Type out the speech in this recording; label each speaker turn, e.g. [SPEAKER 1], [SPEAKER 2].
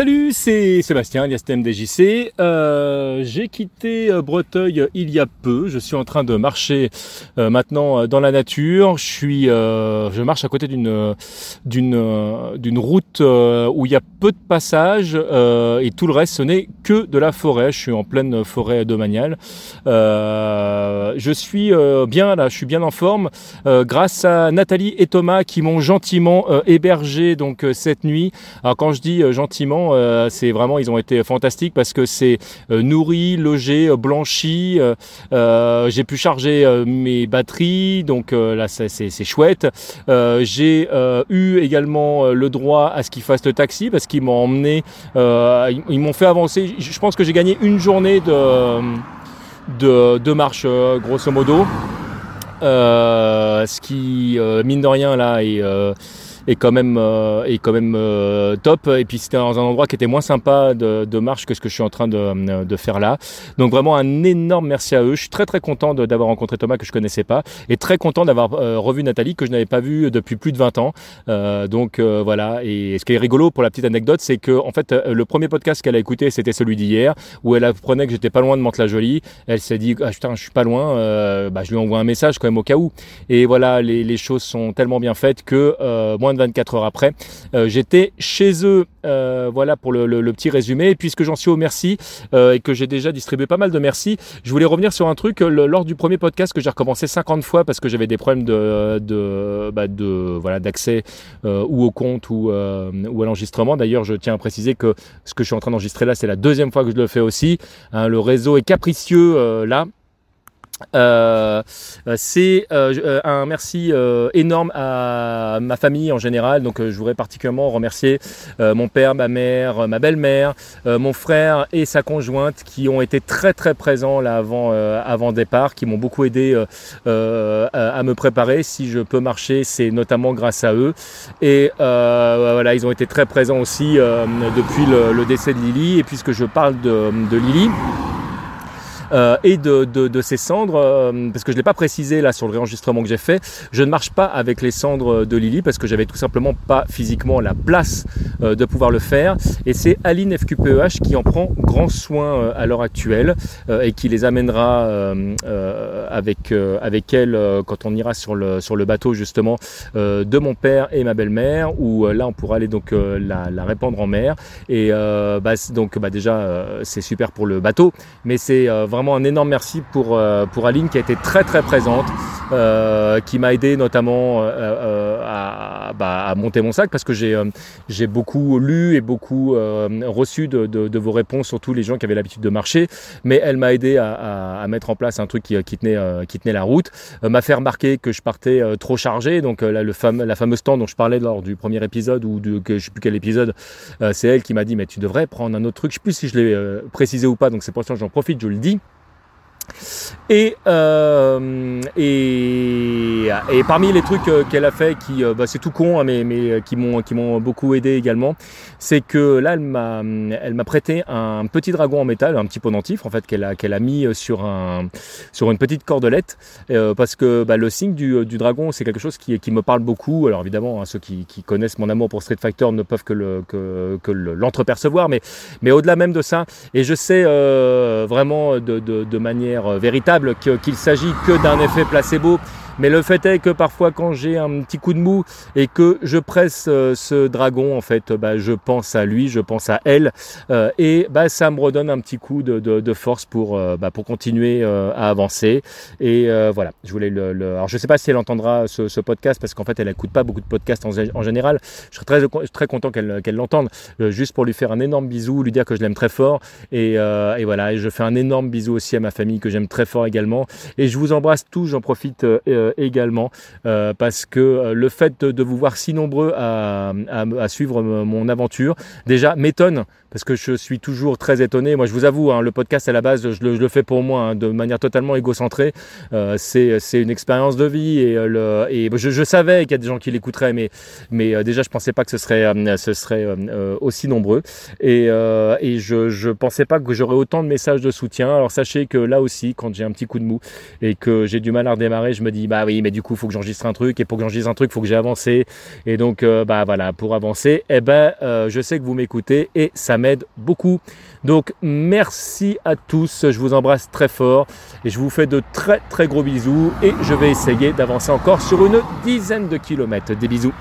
[SPEAKER 1] Salut, c'est Sébastien, alias TMDJC. Euh, J'ai quitté euh, Breteuil il y a peu. Je suis en train de marcher euh, maintenant euh, dans la nature. Je suis, je marche à côté d'une route où il y a peu de passages et tout le reste, ce n'est que de la forêt. Je suis en pleine forêt domaniale. je suis bien là, je suis bien en forme grâce à Nathalie et Thomas qui m'ont gentiment hébergé donc cette nuit. Alors quand je dis gentiment euh, c'est vraiment, ils ont été fantastiques parce que c'est euh, nourri, logé, euh, blanchi. j'ai pu charger mes batteries, donc là c'est chouette. j'ai eu également le droit à ce qu'ils fassent le taxi parce qu'ils m'ont emmené, ils, m'ont fait avancer. Je pense que j'ai gagné une journée de, de, de marche, grosso modo. ce qui, mine de rien, là, est est quand même, euh, est quand même euh, top. Et puis c'était dans un endroit qui était moins sympa de, de, marche que ce que je suis en train de, de, faire là. Donc vraiment un énorme merci à eux. Je suis très très content d'avoir rencontré Thomas que je connaissais pas et très content d'avoir euh, revu Nathalie que je n'avais pas vue depuis plus de 20 ans. donc voilà. Et ce qui est rigolo pour la petite anecdote, c'est que en fait le premier podcast qu'elle a écouté, c'était celui d'hier où elle apprenait que j'étais pas loin de Mantes-la-Jolie. Elle s'est dit ah putain je suis pas loin. bah, je lui envoie un message quand même au cas où. Et voilà les, les choses sont tellement bien faites que moins de 24 heures après, euh, j'étais chez eux. Euh, voilà pour le, petit résumé. Puisque j'en suis au merci euh, et que j'ai déjà distribué pas mal de merci, je voulais revenir sur un truc lors du premier podcast que j'ai recommencé 50 fois parce que j'avais des problèmes de, bah, voilà d'accès ou au compte ou, ou à l'enregistrement. D'ailleurs, je tiens à préciser que ce que je suis en train d'enregistrer là, c'est la deuxième fois que je le fais aussi. Hein, le réseau est capricieux là. Euh, c'est euh, euh, un merci énorme à ma famille en général. Donc je voudrais particulièrement remercier mon père, ma mère, ma belle-mère, mon frère et sa conjointe qui ont été très très présents là avant avant départ, qui m'ont beaucoup aidé à, me préparer. Si je peux marcher, c'est notamment grâce à eux. Et voilà, ils ont été très présents aussi depuis le, décès de Lily. Et puisque je parle de, de Lily. Euh, et de, de, de, ces cendres, euh, parce que je ne l'ai pas précisé là sur le réenregistrement que j'ai fait, je ne marche pas avec les cendres de Lily parce que j'avais tout simplement pas physiquement la place euh, de pouvoir le faire. Et c'est Aline FQPEH qui en prend grand soin à l'heure actuelle et qui les amènera avec, avec elle quand on ira sur le, sur le bateau justement de mon père et ma belle-mère, où là on pourra aller donc la, la, répandre en mer. Et bah, donc bah, déjà c'est super pour le bateau, mais c'est vraiment vraiment un énorme merci pour, euh, pour Aline qui a été très très présente, euh, qui m'a aidé notamment euh, à, bah, à, monter mon sac parce que j'ai j'ai beaucoup lu et beaucoup reçu de, de, vos réponses, surtout les gens qui avaient l'habitude de marcher. Mais elle m'a aidé à, mettre en place un truc qui, tenait, qui tenait la route, m'a fait remarquer que je partais trop chargé. Donc là, la fameuse stand dont je parlais lors du premier épisode ou de, que je sais plus quel épisode, c'est elle qui m'a dit mais tu devrais prendre un autre truc. Je sais plus si je l'ai précisé ou pas, donc c'est pour ça que j'en profite, je le dis. Et, euh, et, et, parmi les trucs euh, qu'elle a fait, qui euh, bah, c'est tout con, hein, mais, mais qui m'ont qui m'ont beaucoup aidé également, c'est que là elle m'a elle m'a prêté un petit dragon en métal, un petit pendentif en fait qu'elle a qu'elle a mis sur un sur une petite cordelette, parce que bah, le signe du, dragon c'est quelque chose qui me parle beaucoup. Alors évidemment hein, ceux qui, connaissent mon amour pour Street Fighter ne peuvent que que, l'entrepercevoir, mais mais au-delà même de ça, et je sais vraiment de, manière véritable qu'il s'agit que d'un effet placebo mais le fait est que parfois quand j'ai un petit coup de mou et que je presse euh, ce dragon, en fait, bah, je pense à lui, je pense à elle, euh, et bah, ça me redonne un petit coup de, de, de force pour, euh, bah, pour continuer à avancer. Et voilà, je voulais le, le, Alors je sais pas si elle entendra ce, ce podcast parce qu'en fait elle n'écoute pas beaucoup de podcasts en, général. Je serais très, très content qu'elle qu'elle l'entende, juste pour lui faire un énorme bisou, lui dire que je l'aime très fort. Et, et voilà, et je fais un énorme bisou aussi à ma famille que j'aime très fort également. Et je vous embrasse tous, j'en profite également euh, parce que euh, le fait de, vous voir si nombreux à, suivre mon aventure déjà m'étonne parce que je suis toujours très étonné. Moi, je vous avoue, hein, le podcast à la base, je le, fais pour moi, hein, de manière totalement égocentrée. Euh, c'est une expérience de vie et, le, et je, savais qu'il y a des gens qui l'écouteraient, mais, mais déjà, je pensais pas que ce serait, ce serait aussi nombreux et, et je pensais pas que j'aurais autant de messages de soutien. Alors sachez que là aussi, quand j'ai un petit coup de mou et que j'ai du mal à redémarrer, je me dis bah oui, mais du coup, il faut que j'enregistre un truc, et pour que j'enregistre un truc, il faut que j'ai avancé. Et donc, euh, bah voilà, pour avancer, eh ben, euh, je sais que vous m'écoutez et ça m'aide beaucoup. Donc, merci à tous, je vous embrasse très fort et je vous fais de très très gros bisous et je vais essayer d'avancer encore sur une dizaine de kilomètres. Des bisous.